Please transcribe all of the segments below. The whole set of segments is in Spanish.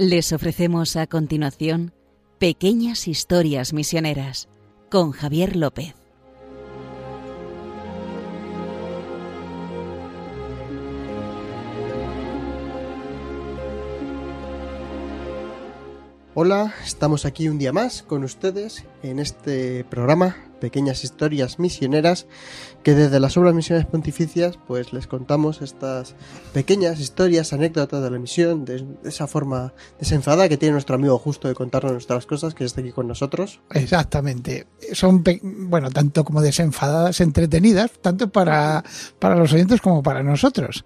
Les ofrecemos a continuación Pequeñas Historias Misioneras con Javier López. Hola, estamos aquí un día más con ustedes en este programa Pequeñas Historias Misioneras que desde las obras misioneras pontificias pues les contamos estas pequeñas historias, anécdotas de la misión de esa forma desenfadada que tiene nuestro amigo justo de contarnos nuestras cosas que está aquí con nosotros. Exactamente. Son, bueno, tanto como desenfadadas, entretenidas, tanto para, para los oyentes como para nosotros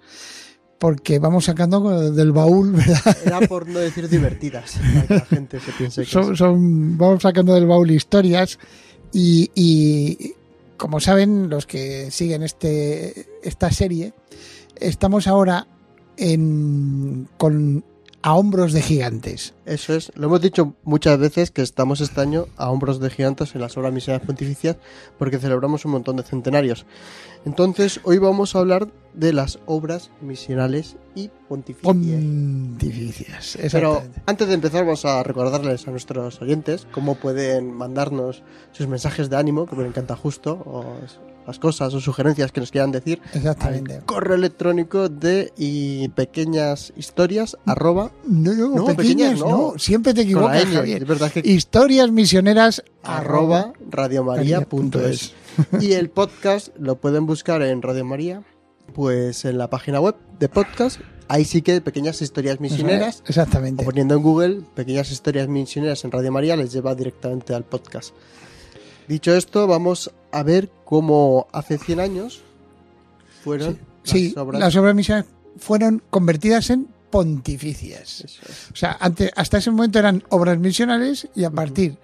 porque vamos sacando del baúl, ¿verdad? Era por no decir divertidas, para que la gente se piense que son, vamos sacando del baúl historias y, como saben los que siguen este, esta serie, estamos ahora en, con a hombros de gigantes. Eso es, lo hemos dicho muchas veces que estamos este año a hombros de gigantes en las obras misioneras pontificias porque celebramos un montón de centenarios. Entonces, hoy vamos a hablar de las obras misionales y pontificias. Pontificias, Pero antes de empezar, vamos a recordarles a nuestros oyentes cómo pueden mandarnos sus mensajes de ánimo, que me encanta justo, o las cosas o sugerencias que nos quieran decir. Exactamente. correo electrónico de y pequeñas historias arroba. No, no, pequeñas, no. Siempre te equivocas, Es verdad que... Historias misioneras arroba radiomaria.es. y el podcast lo pueden buscar en Radio María, pues en la página web de podcast. Ahí sí que pequeñas historias misioneras. Exactamente. O poniendo en Google pequeñas historias misioneras en Radio María les lleva directamente al podcast. Dicho esto, vamos a ver cómo hace 100 años fueron las obras. las obras misioneras fueron convertidas en pontificias. O sea, antes, hasta ese momento eran obras misionales y a partir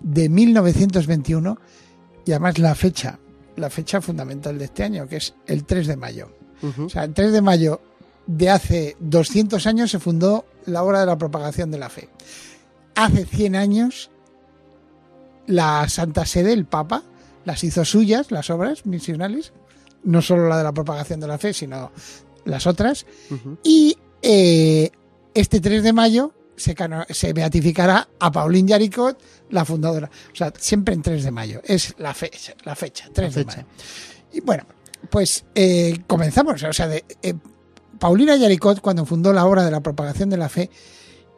de 1921, y además la fecha, la fecha fundamental de este año, que es el 3 de mayo. O sea, el 3 de mayo de hace 200 años se fundó la obra de la propagación de la fe. Hace 100 años la Santa Sede, el Papa, las hizo suyas, las obras misionales, no solo la de la propagación de la fe, sino las otras. Y eh, este 3 de mayo se, se, beatificará a Pauline Yaricot, la fundadora. O sea, siempre en 3 de mayo. Es la fecha, la fecha, 3 de mayo. Y bueno, pues eh, comenzamos. O sea, de, eh, Paulina Yaricot, cuando fundó la obra de la propagación de la fe,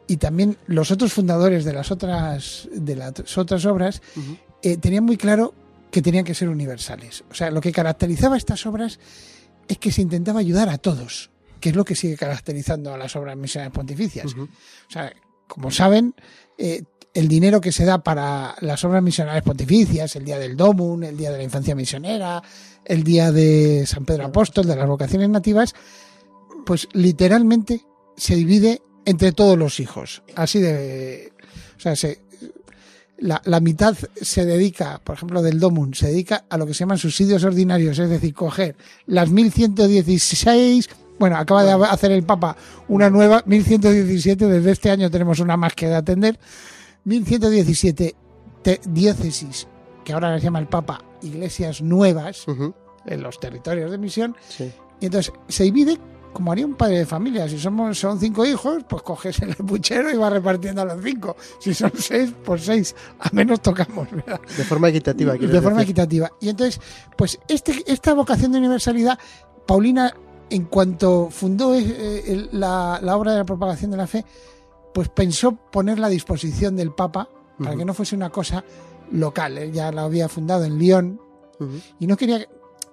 y también los otros fundadores de las otras, de las otras obras eh, tenían muy claro que tenían que ser universales. O sea, lo que caracterizaba estas obras es que se intentaba ayudar a todos, que es lo que sigue caracterizando a las obras misionales pontificias. O sea, como saben, eh, el dinero que se da para las obras misionales pontificias, el día del Domun, el día de la infancia misionera, el día de San Pedro Apóstol, de las vocaciones nativas, pues literalmente se divide entre todos los hijos. Así de. O sea, se, la, la, mitad se dedica, por ejemplo, del DOMUN, se dedica a lo que se llaman subsidios ordinarios, es decir, coger las 1116. Bueno, acaba de hacer el Papa una nueva, 1117, desde este año tenemos una más que de atender. 1117 diócesis, que ahora se llama el Papa iglesias nuevas en los territorios de misión. Y entonces se divide como haría un padre de familia. Si somos son cinco hijos, pues coges el puchero y vas repartiendo a los cinco. Si son seis, pues seis. A menos tocamos, ¿verdad? De forma equitativa. De forma equitativa. Y entonces, pues este, esta vocación de universalidad, Paulina, en cuanto fundó eh, la, obra de la propagación de la fe, pues pensó ponerla a disposición del Papa para que no fuese una cosa local. Él ya la había fundado en Lyon y no quería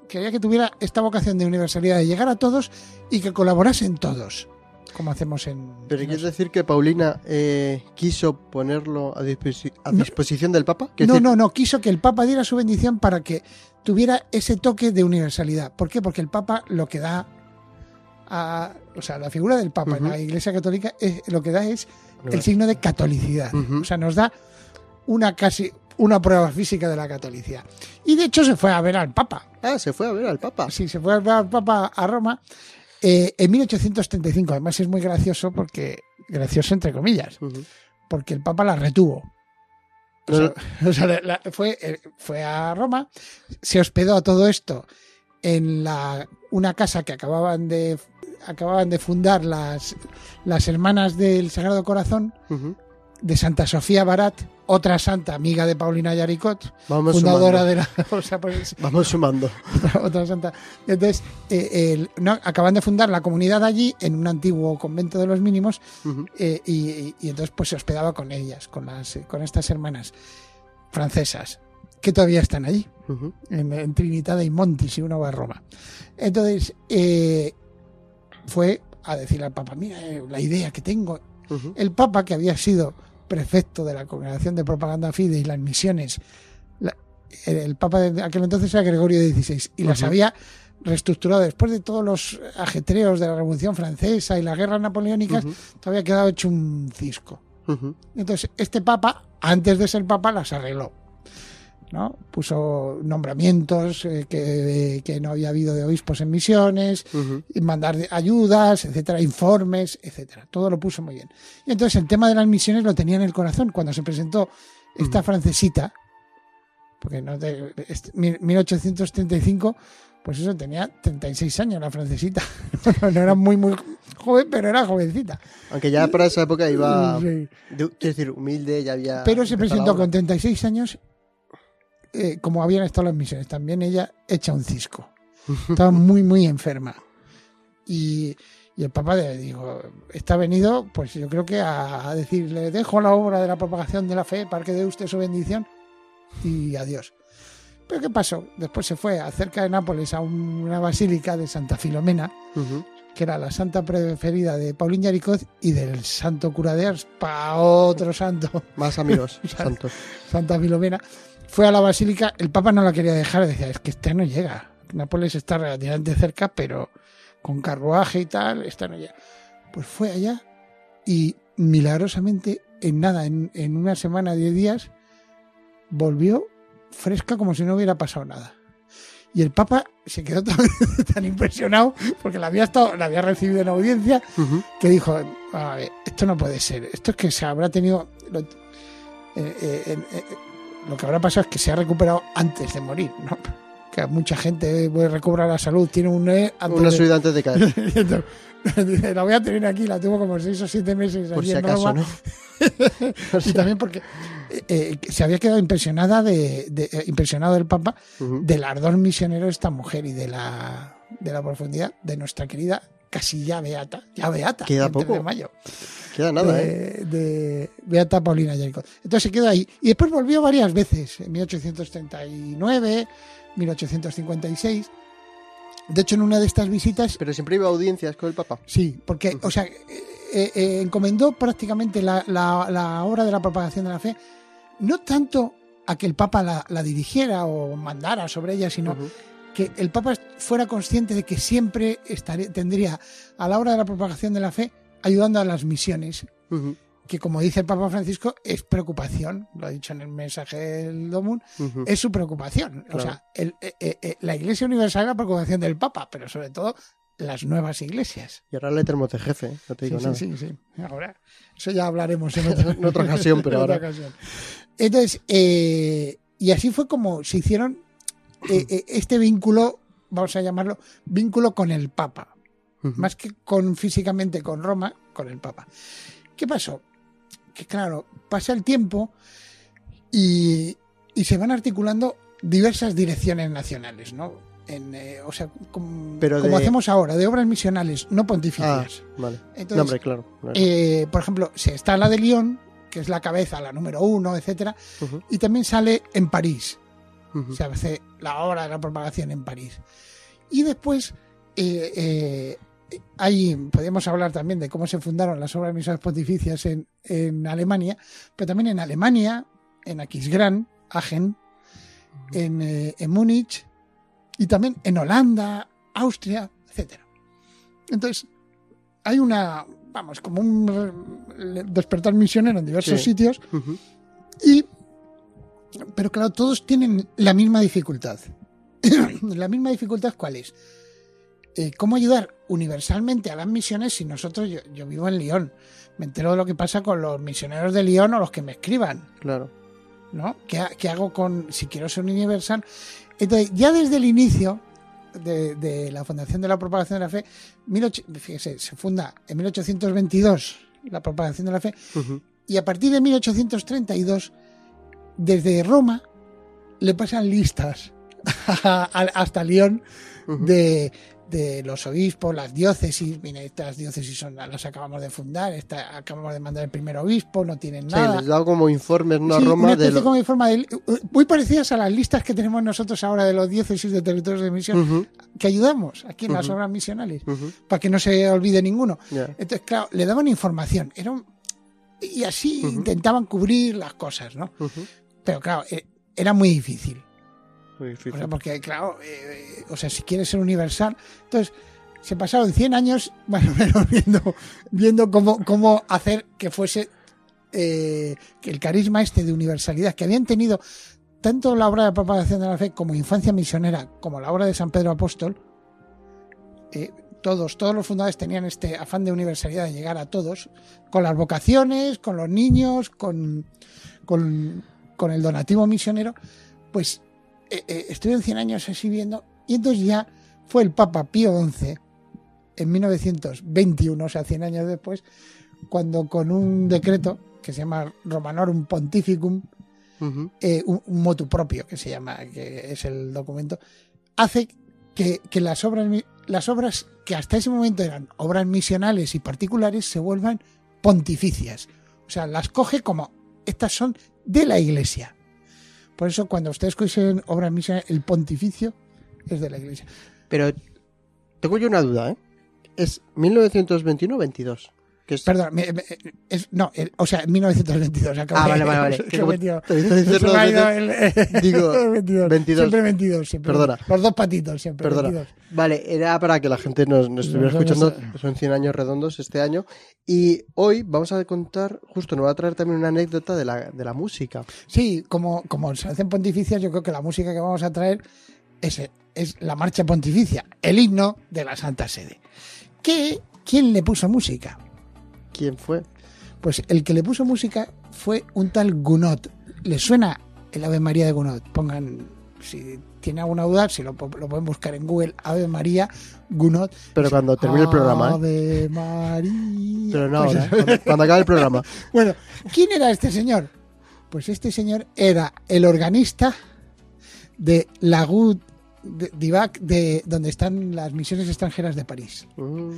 quería que tuviera esta vocación de universalidad, de llegar a todos y que colaborasen todos, como hacemos en... ¿Pero quieres decir que Paulina eh, quiso ponerlo a, disposición del Papa? No, no, no, quiso que el Papa diera su bendición para que tuviera ese toque de universalidad. ¿Por qué? Porque el Papa lo que da a, o sea, la figura del Papa en la Iglesia Católica es, lo que da es el signo de catolicidad. O sea, nos da una casi una prueba física de la catolicidad. Y de hecho se fue a ver al Papa. Ah, se fue a ver al Papa. Sí, se fue a ver al Papa a Roma eh, en 1835. Además es muy gracioso porque, gracioso entre comillas, porque el Papa la retuvo. O sea, fue, eh, fue a Roma, se hospedó a todo esto en la, una casa que acababan de acababan de fundar las, las hermanas del Sagrado Corazón de Santa Sofía Barat, otra santa amiga de Paulina Yaricot, Vamos fundadora sumando. de la. o sea, pues, Vamos sumando. otra, otra santa. Entonces, eh, el- no, acaban de fundar la comunidad allí en un antiguo convento de los mínimos eh, y, y- y entonces pues se hospedaba con ellas, con, las, con estas hermanas francesas, que todavía están allí, en, en Trinitada y Monti, si uno va a Roma. Entonces, eh, fue a decirle al Papa, mira eh, la idea que tengo. El Papa, que había sido prefecto de la Congregación de Propaganda Fide y las misiones, la- el Papa de aquel entonces era Gregorio XVI, y las había reestructurado después de todos los ajetreos de la Revolución Francesa y las guerras napoleónicas, todavía quedado hecho un cisco. Entonces, este papa, antes de ser papa, las arregló. ¿No? Puso nombramientos eh, que, que no había habido de obispos en misiones, y mandar ayudas, etcétera, informes, etcétera. Todo lo puso muy bien. Y entonces el tema de las misiones lo tenía en el corazón cuando se presentó esta francesita, porque no te- este- mil- 1835, pues eso tenía 36 años la francesita. no, era muy muy joven, pero era jovencita. Aunque ya para esa época iba, Sí. de- quiero decir, humilde, ya había... Pero se presentó con obra. 36 años, eh, como habían estado las misiones, también ella hecha un cisco. Estaba muy, muy enferma. Y, y el Papa le dijo, está venido, pues yo creo que a, a decirle, dejo la obra de la propagación de la fe para que dé usted su bendición y adiós. Pero ¿qué pasó? Después se fue a cerca de Nápoles a un- una basílica de Santa Filomena, que era la santa preferida de Paulín Yaricot y del santo cura de Ars, para otro santo. Más amigos santos. Santa Filomena, fue a la basílica, el Papa no la quería dejar, decía, es que esta no llega. Nápoles está relativamente cerca, pero con carruaje y tal, esta no llega. Pues fue allá y milagrosamente, en nada, en, en una semana, diez días, volvió fresca como si no hubiera pasado nada. Y el Papa se quedó tan, tan impresionado porque la había, estado, la había recibido en audiencia que dijo, a ver, esto no puede ser, esto es que se habrá tenido... Lo, eh, eh, eh, lo que habrá pasado es que se ha recuperado antes de morir, ¿no? Que mucha gente pues, recobra la salud, tiene un E Una de- subida antes de caer, la voy a tener aquí, la tuvo como seis o siete meses por allí si acaso. ¿no? Y también porque eh, eh, se había quedado impresionada de, de- eh, impresionado el Papa Ujú. del ardor misionero de esta mujer y de la, de la profundidad de nuestra querida casi ya beata, ya beata, Queda el 3 poco. de mayo Queda nada, de, ¿eh? de Beata Paulina Yaricot. Entonces se quedó ahí. Y después volvió varias veces, en 1839, 1856. De hecho, en una de estas visitas, Pero siempre iba a audiencias con el Papa. sí, porque, o sea, eh, eh, eh, encomendó prácticamente la, la- la obra de la propagación de la fe, no tanto a que el Papa la, la dirigiera o mandara sobre ella, sino. Que el Papa fuera consciente de que siempre estaría, tendría a la hora de la propagación de la fe ayudando a las misiones, que como dice el Papa Francisco, es preocupación, lo ha dicho en el mensaje del Domun, es su preocupación. O sea, el- eh, eh, eh, la Iglesia Universal es la preocupación del Papa, pero sobre todo las nuevas iglesias. Y ahora le tenemos de jefe, no te Sí, digo sí, nada. sí, sí. Ahora, eso ya hablaremos en otra, En otra ocasión, pero en ahora. ocasión. Entonces, eh, y así fue como se hicieron eh, eh, este vínculo, vamos a llamarlo, vínculo con el Papa más que con físicamente con Roma, con el Papa. ¿Qué pasó? Que claro, pasa el tiempo y, y se van articulando diversas direcciones nacionales, ¿no? En, eh, o sea, com- Pero como de- hacemos ahora, de obras misionales, no Ah, pontificias. vale. Entonces, No, hombre, claro. claro. eh, por ejemplo, se está la de Lyon, que es la cabeza, la número uno, etcétera, y también sale en París, se hace la obra de la propagación en París. Y después eh, eh, hay, podemos hablar también de cómo se fundaron las obras misiones pontificias en, en Alemania, pero también en Alemania, en Aquisgrán, Aachen, en, eh, en Múnich y también en Holanda, Austria, etcétera. Entonces, hay una, vamos, como un despertar misionero en diversos Sí. sitios y, pero claro, todos tienen la misma dificultad. la misma dificultad, ¿cuál es? Eh, ¿Cómo ayudar universalmente a las misiones si nosotros, yo, yo vivo en Lyon, me entero de lo que pasa con los misioneros de Lyon o los que me escriban, Claro. ¿no? ¿Qué, ha- qué hago con, si quiero ser universal? Entonces, ya desde el inicio, de, de la fundación de la propagación de la fe, 18 fíjese, se funda en 1822 la propagación de la fe y a partir de 1832 desde Roma le pasan listas hasta León de, de los obispos, las diócesis. Mira, estas diócesis son, las acabamos de fundar, esta, acabamos de mandar el primer obispo, no tienen Sí, nada. les da como informes, ¿no? a Sí, Roma una de lo... como de forma de- muy parecidas a las listas que tenemos nosotros ahora de los diócesis de territorios de misión, Ujú, que ayudamos aquí en las Ujú. obras misionales, ujú, para que no se olvide ninguno. ya. Entonces, claro, le daban información. Era un- y así intentaban cubrir las cosas, ¿no? Pero claro, eh, era muy difícil. Muy O difícil. sea, porque, claro, eh, eh, o sea, si quieres ser universal. Entonces, se pasaron 100 años más o menos viendo, viendo cómo, cómo hacer que fuese eh, que el carisma este de universalidad que habían tenido tanto la obra de propagación de la fe como infancia misionera, como la obra de San Pedro Apóstol, eh, todos, todos los fundadores tenían este afán de universalidad de llegar a todos, con las vocaciones, con los niños, con, con, con el donativo misionero, pues eh, eh, estuvieron 100 años así viendo, y entonces ya fue el Papa Pío XI, en 1921, o sea, 100 años después, cuando con un decreto que se llama Romanorum Pontificum, eh, un, un motu propio, que se llama, que es el documento, hace que, que las, obras, las obras que hasta ese momento eran obras misionales y particulares se vuelvan pontificias. O sea, las coge como estas son de la iglesia. Por eso cuando ustedes escuchen obras misionales, el pontificio es de la iglesia. Pero tengo yo una duda, ¿eh? ¿Es 1921 o 22? Que es... Perdón, me- me- es, no, el- o sea, en 1922. acabo Ah, vale, vale, vale. Que me como metió. te he visto decirlo Se me ha dos ido veces. el- Digo, 22. 22. Siempre 22, siempre. Perdona. Los dos patitos, siempre. Perdona. 22. Vale, era para que la gente nos, nos estuviera Nos escuchando. Son 100 años redondos este año. Y hoy vamos a contar, justo nos va a traer también una anécdota de la, de la música. Sí, como, como se hacen pontificias, yo creo que la música que vamos a traer es, es la marcha pontificia, el himno de la Santa Sede. ¿Qué, ¿Quién le puso música? ¿Quién fue? Pues el que le puso música fue un tal Gounod. ¿Le suena el Ave María de Gounod? Pongan, si tiene alguna duda, si lo, pueden buscar en Google, Ave María Gounod. Pero cuando termine el programa, ¿eh? Ave María. Pero no Pues cuando, cuando acabe el programa. Bueno, ¿quién era este señor? Pues este señor era el organista de Lagout de- d'Ivac, de donde están las misiones extranjeras de París. Mm,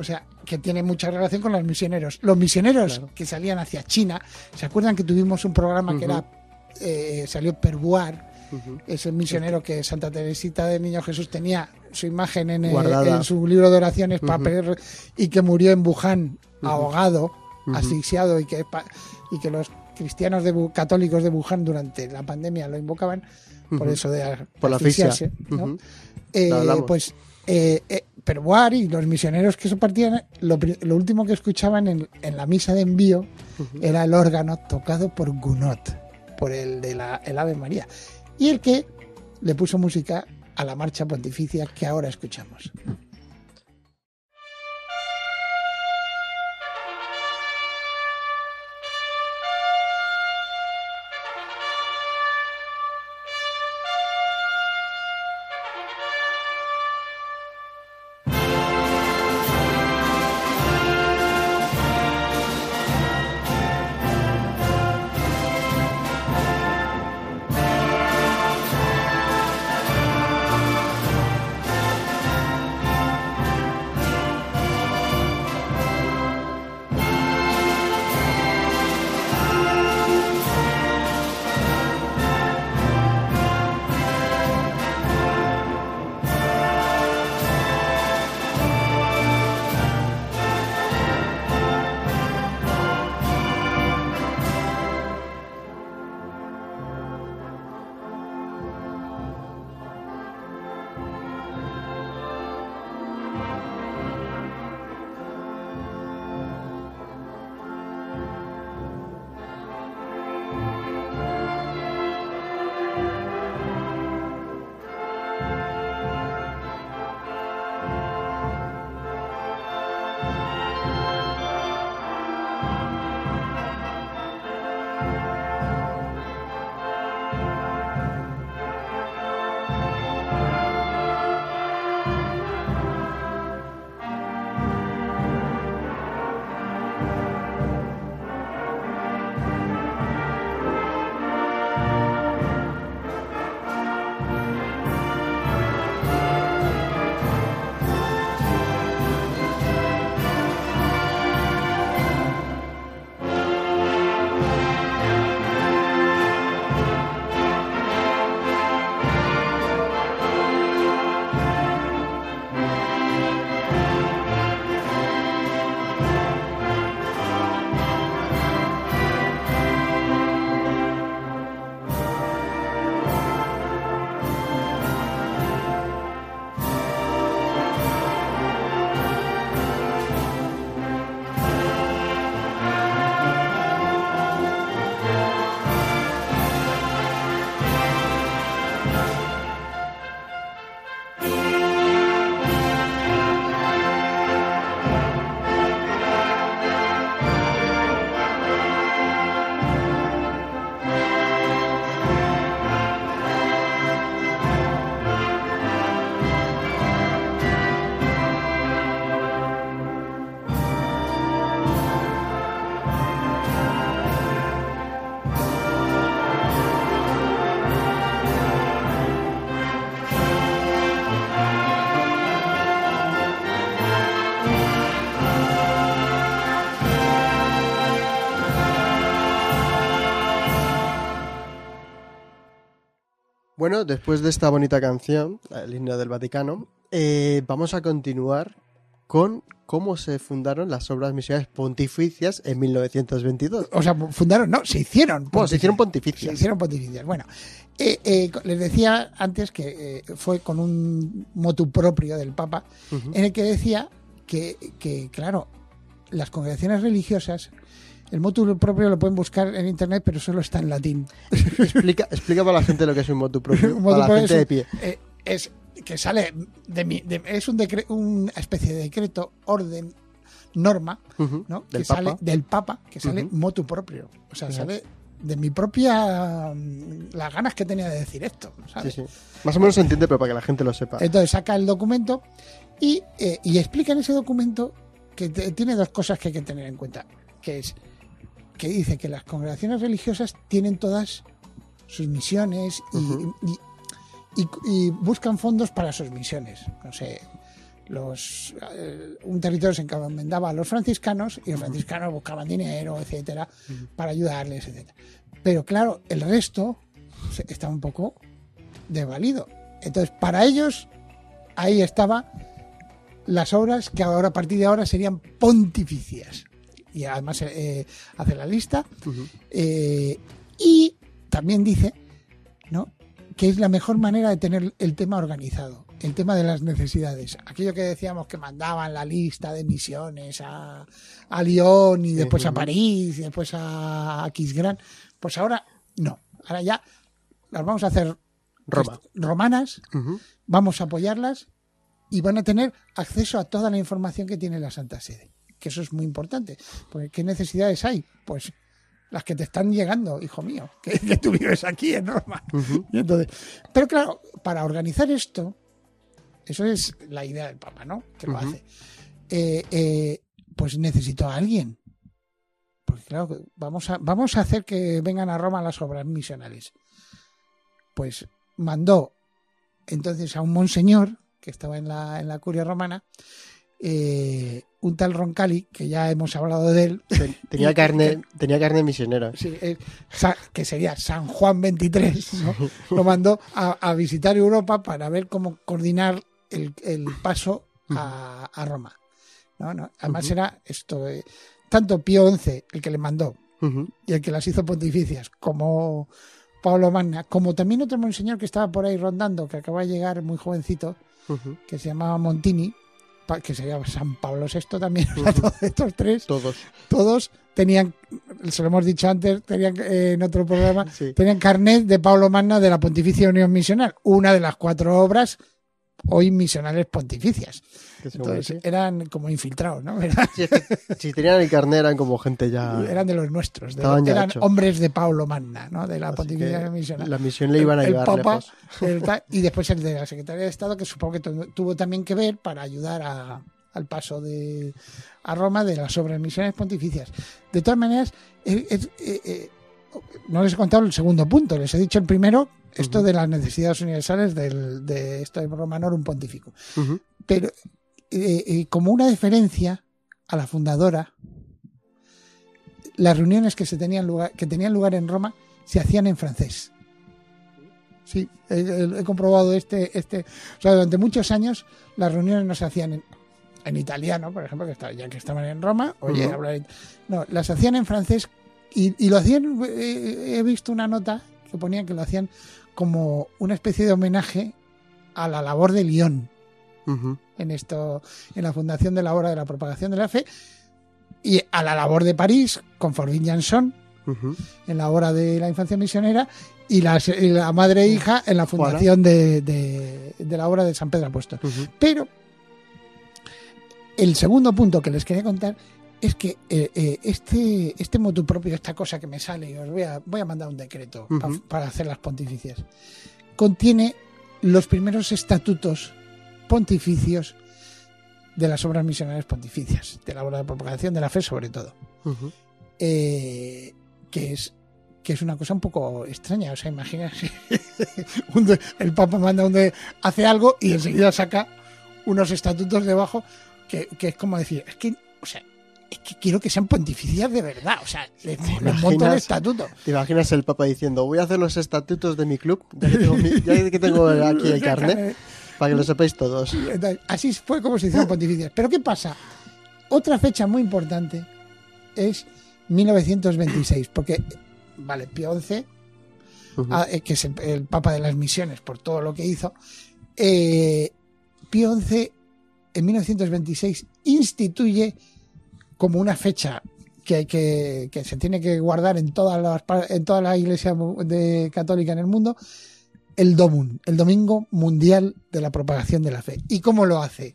O sea, que tiene mucha relación con los misioneros. Los misioneros Claro. que salían hacia China, ¿se acuerdan que tuvimos un programa que era eh, salió Perbuar, ujú. ese misionero que Santa Teresita del Niño Jesús tenía su imagen en, el- en su libro de oraciones Ujú. pedir- y que murió en Wuhan ahogado, asfixiado y que, y que los cristianos de, católicos de Wuhan durante la pandemia lo invocaban por eso de Por la asfixia. asfixiarse. Eh, hablamos. pues eh, eh, Perbuar y los misioneros que se partían, lo, último que escuchaban en, en la misa de envío era el órgano tocado por Gounod, por el de la el Ave María, y el que le puso música a la marcha pontificia que ahora escuchamos. Bueno, después de esta bonita canción, el himno del Vaticano, eh, vamos a continuar con cómo se fundaron las obras misionales pontificias en 1922. O sea, fundaron, no, se hicieron. Bueno, se hicieron Se pontificias. hicieron pontificias. Bueno, eh, eh, les decía antes que eh, fue con un motu propio del Papa, en el que decía que, que, claro, las congregaciones religiosas, el motu propio lo pueden buscar en internet, pero solo está en latín. Explica, explica para la gente lo que es un motu propio, Un motu para la gente de pie. eh, es que sale de, mi- de- es un decre- una especie de decreto, orden, norma, ¿no? Del que sale Papa. del Papa, que sale motu propio. O sea, sale de mi propia. mm, las ganas que tenía de decir esto. Sí, sí. Más o menos se entiende, pero para que la gente lo sepa. Entonces saca el documento y, eh, y explica en ese documento que te- tiene dos cosas que hay que tener en cuenta. Que es que dice que las congregaciones religiosas tienen todas sus misiones y, Ujú. y- y- y buscan fondos para sus misiones. No sé, los, eh, un territorio se encomendaba a los franciscanos y los franciscanos buscaban dinero, etcétera, para ayudarles, etcétera. Pero claro, el resto está un poco desvalido. Entonces, para ellos, ahí estaba las obras que ahora a partir de ahora serían pontificias. Y además eh, hace la lista. Eh, y también dice ¿no? que es la mejor manera de tener el tema organizado, el tema de las necesidades. Aquello que decíamos que mandaban la lista de misiones a, a Lyon y después a. París y después a Aquisgrán, pues ahora no. Ahora ya las vamos a hacer Roma. romanas, vamos a apoyarlas y van a tener acceso a toda la información que tiene la Santa Sede. Que eso es muy importante. Porque ¿qué necesidades hay? Pues las que te están llegando, hijo mío, que, que tú vives aquí en Roma. Y entonces, pero claro, para organizar esto, eso es la idea del Papa, ¿no? Que lo hace. Eh, eh, pues necesito a alguien. Porque claro, vamos a, vamos a hacer que vengan a Roma las obras misionales. Pues mandó entonces a un monseñor que estaba en la, en la curia romana, eh, un tal Roncalli, que ya hemos hablado de él, Ten- Tenía carne, tenía carne misionera. Sí, eh, que sería San Juan 23, ¿no? lo mandó a, a visitar Europa para ver cómo coordinar el, el paso a, a Roma. ¿no? ¿no? Además Ujú. era esto, eh, tanto Pío XI, el que le mandó, y el que las hizo pontificias, como Pablo Magna, como también otro monseñor que estaba por ahí rondando, que acaba de llegar muy jovencito, que se llamaba Montini, que sería San Pablo VI también, todos estos tres Todos. todos tenían, se lo hemos dicho antes, tenían eh, en otro programa, Sí. tenían carnet de Pablo Magna de la Pontificia Unión Misional, una de las cuatro obras hoy misionales pontificias. Entonces sí. eran como infiltrados, ¿no? Eran, Sí, es que si tenían el carnet eran como gente ya. eran de los nuestros, de- Estaban ya eran hombres de Pablo Magna, ¿no? De la Así Pontificia Misional. La misión le iban a el llevar Papa, lejos. el ta- y después el de la Secretaría de Estado, que supongo que tu- tuvo también que ver para ayudar a- al paso de, a Roma de las obras misiones pontificias. De todas maneras, eh, es- eh, eh, no les he contado el segundo punto, les he dicho el primero, esto de las necesidades universales del, de esto de Romanorum Pontifico. Ujú. Pero eh, eh, como una diferencia a la fundadora, las reuniones que se tenían lugar, que tenían lugar en Roma se hacían en francés. Sí, he, comprobado este, este, o sea, durante muchos años las reuniones no se hacían en, en italiano, por ejemplo, que ya que estaban en Roma, oye, hablar, no, las hacían en francés y, y lo hacían, eh, he visto una nota que que lo hacían como una especie de homenaje a la labor de Lyon. En esto, en la fundación de la obra de la propagación de la fe y a la labor de París con Forbin Janson en la obra de la infancia misionera y la, y la madre e hija en la fundación de, de- de la obra de San Pedro Apóstol. Pero el segundo punto que les quería contar es que eh, eh, este, este motu propio, esta cosa que me sale, y os voy a, voy a mandar un decreto pa- para hacer las pontificias, contiene los primeros estatutos pontificios de las obras misionales pontificias, de la obra de propagación de la fe sobre todo. Eh, que es que es una cosa un poco extraña. O sea, de- el Papa manda un de, hace algo y enseguida saca unos estatutos debajo que, que es como decir, es que, o sea, es que quiero que sean pontificias de verdad. O sea, les, les monto el estatuto. ¿Te imaginas el Papa diciendo, voy a hacer los estatutos de mi club, ya que tengo, mi- ya que tengo aquí el carnet, para que lo sepáis todos? Así fue como se hicieron pontificias. Pero ¿qué pasa? Otra fecha muy importante es 1926, porque, vale, Pío XI, ah, eh, que es el, el Papa de las Misiones por todo lo que hizo, eh, Pío XI en 1926 instituye como una fecha que, hay que, que se tiene que guardar en todas las par- en toda la iglesia mu- de, católica en el mundo el Domum, el Domingo Mundial de la Propagación de la Fe. ¿Y cómo lo hace?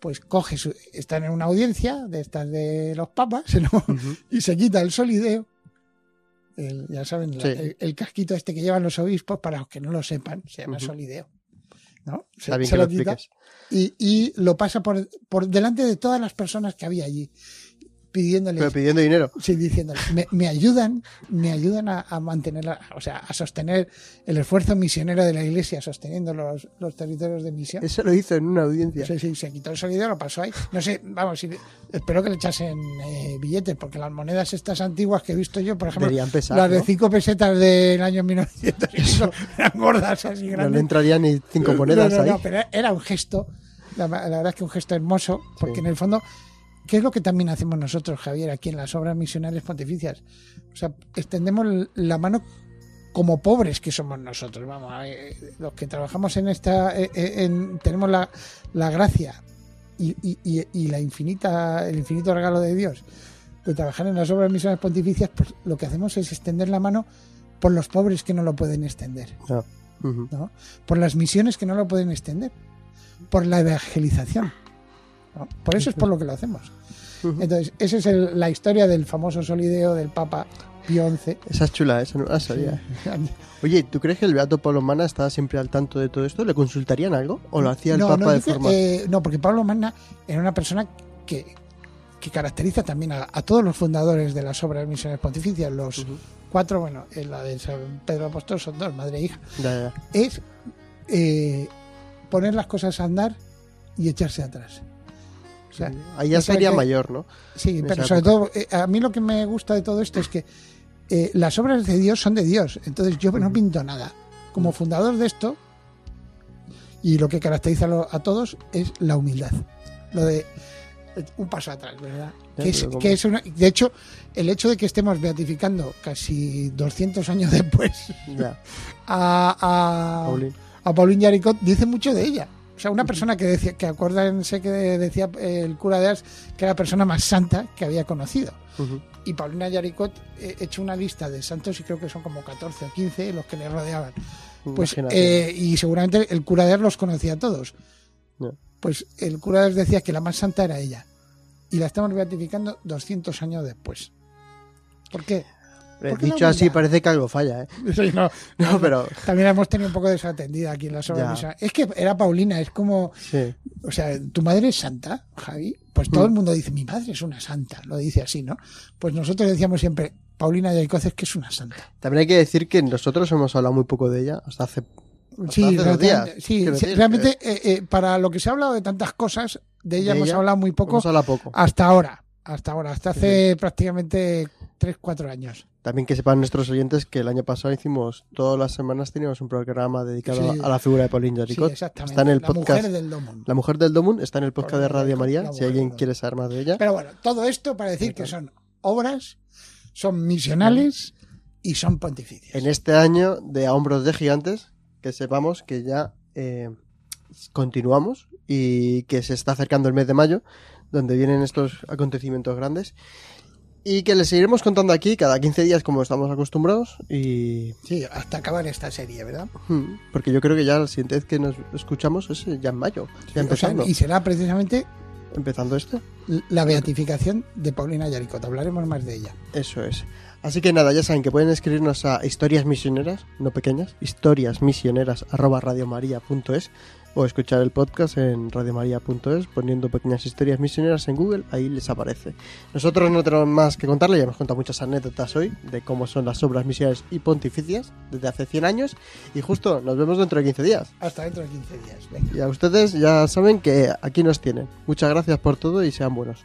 Pues coge, su, están en una audiencia de estas de los papas y se quita el solideo, el- ya saben, la- el, el casquito este que llevan los obispos, para los que no lo sepan, se llama solideo. ¿No? Se, Está bien se que lo expliques. y, y lo pasa por, por delante de todas las personas que había allí, pidiéndoles, Pero pidiendo dinero. sí, diciéndoles, me, me ayudan, me ayudan a, a mantener, o sea, a sostener el esfuerzo misionero de la iglesia, sosteniendo los, los territorios de misión. Eso lo hizo en una audiencia. Sí, sí, se quitó el solideo, lo pasó ahí. No sé, vamos, si- espero que le echasen eh, billetes, porque las monedas estas antiguas que he visto yo, por ejemplo, pesar, las de ¿no? 5 pesetas del año 1900, eso, eran gordas así No le grandes. entrarían ni cinco monedas No, no, ahí. no, pero era un gesto, la, la verdad es que un gesto hermoso, porque Sí. en el fondo, ¿qué es lo que también hacemos nosotros, Javier, aquí en las obras misionales pontificias? O sea, extendemos la mano como pobres que somos nosotros, vamos, los que trabajamos en esta, eh, eh, en- tenemos la, la gracia y, y- y- la infinita, el infinito regalo de Dios de trabajar en las obras misionales pontificias, pues lo que hacemos es extender la mano por los pobres que no lo pueden extender. ¿no? por las misiones que no lo pueden extender, por la evangelización. ¿No? Por eso es por lo que lo hacemos. Entonces, esa es el- la historia del famoso solideo del Papa Pío XI. Esa es chula, esa no la sabía. Oye, ¿tú crees que el Beato Pablo Mana estaba siempre al tanto de todo esto? ¿Le consultarían algo? ¿O lo hacía el no, Papa no, de forma.? eh, no, porque Pablo Magna era una persona que, que caracteriza también a, a todos los fundadores de las obras misiones pontificias, los cuatro, bueno, en la de San Pedro Apóstol son dos, madre e hija, Ya, ya. es eh, poner las cosas a andar y echarse atrás. O sea, Ahí ya esa sería que- mayor, ¿no? Sí, en pero sobre época. todo, eh, a mí lo que me gusta de todo esto es que eh, las obras de Dios son de Dios. Entonces yo no pinto nada. Como fundador de esto, y lo que caracteriza a todos es la humildad. Lo de eh, un paso atrás, ¿verdad? Ya, Que es, pero ¿cómo? que es una- de hecho, el hecho de que estemos beatificando casi 200 años después a, a, a Pauline Yaricot dice mucho de ella. O sea, una persona que decía, que acuérdense que decía el cura de Ars que era la persona más santa que había conocido. Y Paulina Yaricot eh, hecho una lista de santos y creo que son como 14 o 15 los que le rodeaban. Pues, Imagínate. eh, y seguramente el cura de Ars los conocía a todos. No. Pues el cura de Ars decía que la más santa era ella. Y la estamos beatificando 200 años después. ¿Por qué? Eh, ¿por qué la Dicho así, parece que algo falla, ¿eh? Sí, no, No, pero. también hemos tenido un poco desatendida aquí en la misionales. Es que era Paulina, es como, Sí. o sea, tu madre es santa, Javi. Pues todo Mm. el mundo dice, mi madre es una santa, lo dice así, ¿no? Pues nosotros decíamos siempre, Paulina Yaicoz es que es una santa. También hay que decir que nosotros hemos hablado muy poco de ella hasta hace. hasta Sí, hace dos días. sí, Quiero sí, decir, realmente eh, eh, para lo que se ha hablado de tantas cosas, de ella De hemos ella hablado muy poco Hemos hablado poco. hasta ahora, hasta ahora, hasta hace prácticamente 3, 4 años. También que sepan nuestros oyentes que el año pasado hicimos, todas las semanas teníamos un programa dedicado Sí. a la figura de Pauline Sí, Jaricot. exactamente. está en el la podcast. mujer del Domun. La mujer del Domun está en el podcast de Radio María, si alguien quiere saber más de ella. Pero bueno, todo esto para decir que son obras, son misionales y son pontificias. En este año de A Hombros de Gigantes, que sepamos que ya eh, continuamos y que se está acercando el mes de mayo, donde vienen estos acontecimientos grandes. Y que les seguiremos contando aquí cada 15 días como estamos acostumbrados. Y Sí, hasta acabar esta serie, ¿verdad? hmm, porque yo creo que ya la siguiente vez que nos escuchamos es ya en mayo. Ya O sea, empezando. y será precisamente Empezando este. la beatificación de Paulina Yaricot. Hablaremos más de ella. Eso es. Así que nada, ya saben que pueden escribirnos a historias misioneras, no pequeñas, historias misioneras arroba radiomaria.es o escuchar el podcast en radiomaria.es poniendo pequeñas historias misioneras en Google, ahí les aparece. Nosotros no tenemos más que contarle, ya hemos contado muchas anécdotas hoy de cómo son las obras misioneras y pontificias desde hace 100 años y justo nos vemos dentro de 15 días. Hasta dentro de 15 días. Venga. Y a ustedes ya saben que aquí nos tienen. Muchas gracias por todo y sean buenos.